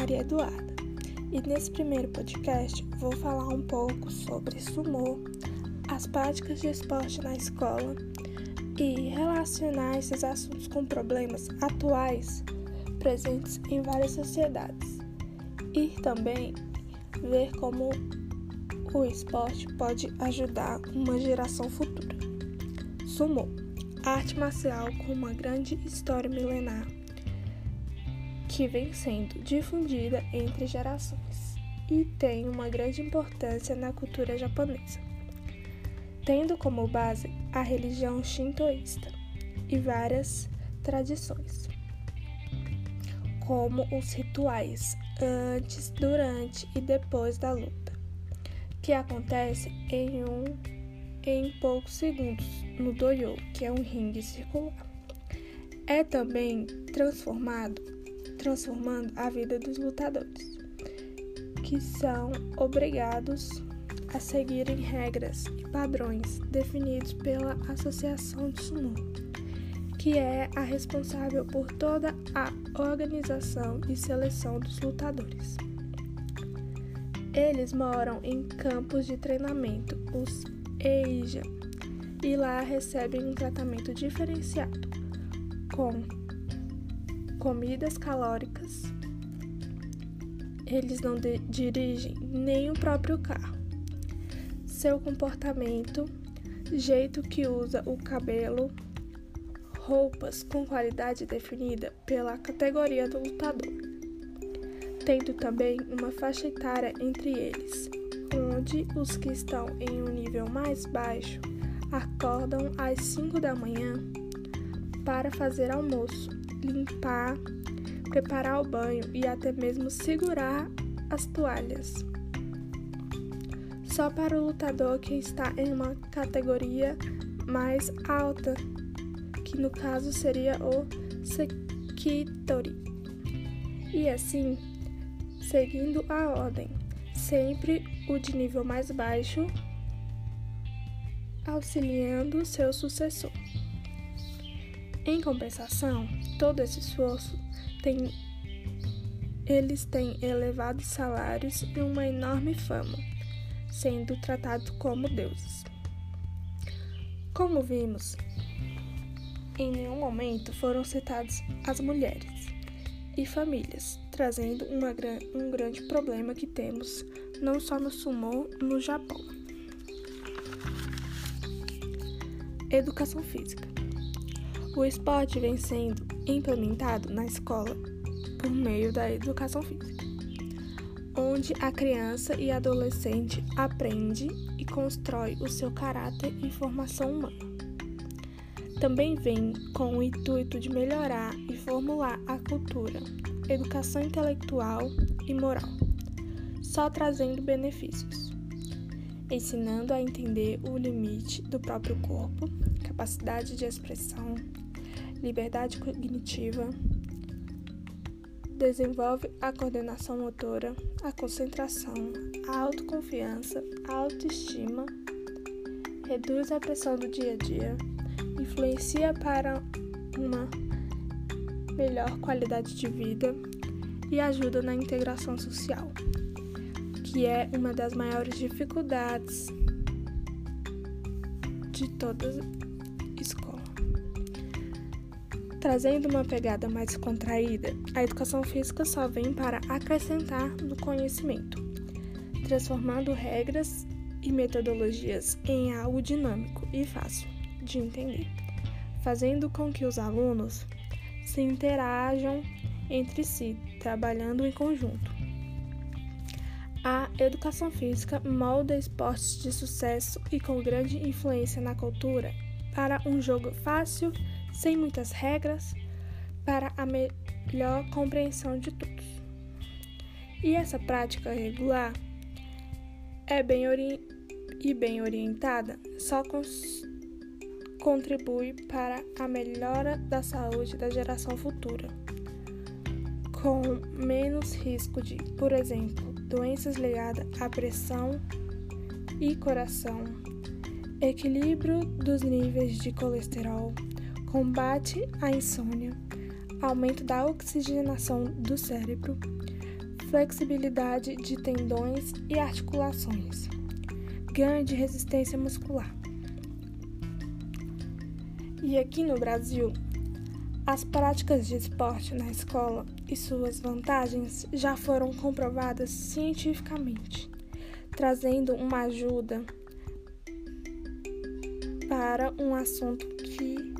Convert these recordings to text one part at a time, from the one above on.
Maria Eduarda. E nesse primeiro podcast vou falar um pouco sobre sumô, as práticas de esporte na escola e relacionar esses assuntos com problemas atuais presentes em várias sociedades. E também ver como o esporte pode ajudar uma geração futura. Sumô, arte marcial com uma grande história milenar que vem sendo difundida entre gerações e tem uma grande importância na cultura japonesa, tendo como base a religião shintoísta e várias tradições, como os rituais antes, durante e depois da luta, que acontece em um em poucos segundos no doyo, que é um ringue circular. É também transformado transformando a vida dos lutadores, que são obrigados a seguirem regras e padrões definidos pela Associação de Sumo, que é a responsável por toda a organização e seleção dos lutadores. Eles moram em campos de treinamento, os EIJA, e lá recebem um tratamento diferenciado, com comidas calóricas. Eles não dirigem nem o próprio carro. Seu comportamento, jeito que usa o cabelo, roupas com qualidade definida pela categoria do lutador, tendo também uma faixa etária entre eles, onde os que estão em um nível mais baixo acordam às 5 da manhã para fazer almoço limpar, preparar o banho e até mesmo segurar as toalhas. Só para o lutador que está em uma categoria mais alta, que no caso seria o Sekitori. E assim, seguindo a ordem, sempre o de nível mais baixo, auxiliando seu sucessor. Em compensação, todo esse esforço tem eles têm elevados salários e uma enorme fama, sendo tratados como deuses. Como vimos, em nenhum momento foram citadas as mulheres e famílias, trazendo uma, um grande problema que temos não só no sumo, no Japão. Educação física. O esporte vem sendo implementado na escola por meio da educação física, onde a criança e adolescente aprende e constrói o seu caráter e formação humana. Também vem com o intuito de melhorar e formular a cultura, educação intelectual e moral, só trazendo benefícios, ensinando a entender o limite do próprio corpo, capacidade de expressão, liberdade cognitiva, desenvolve a coordenação motora, a concentração, a autoconfiança, a autoestima, reduz a pressão do dia a dia, influencia para uma melhor qualidade de vida e ajuda na integração social, que é uma das maiores dificuldades de todas Trazendo uma pegada mais contraída, a educação física só vem para acrescentar no conhecimento, transformando regras e metodologias em algo dinâmico e fácil de entender, fazendo com que os alunos se interajam entre si, trabalhando em conjunto. A educação física molda esportes de sucesso e com grande influência na cultura para um jogo fácil sem muitas regras, para a melhor compreensão de todos. E essa prática regular é bem e bem orientada só contribui para a melhora da saúde da geração futura, com menos risco de, por exemplo, doenças ligadas à pressão e coração, equilíbrio dos níveis de colesterol combate à insônia, aumento da oxigenação do cérebro, flexibilidade de tendões e articulações, ganho de resistência muscular. E aqui no Brasil, as práticas de esporte na escola e suas vantagens já foram comprovadas cientificamente, trazendo uma ajuda para um assunto que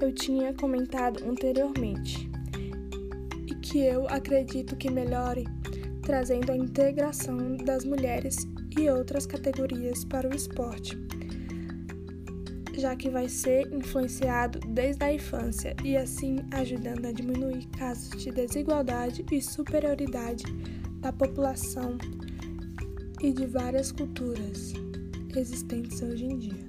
eu tinha comentado anteriormente e que eu acredito que melhore, trazendo a integração das mulheres e outras categorias para o esporte já que vai ser influenciado desde a infância e assim ajudando a diminuir casos de desigualdade e superioridade da população e de várias culturas existentes hoje em dia.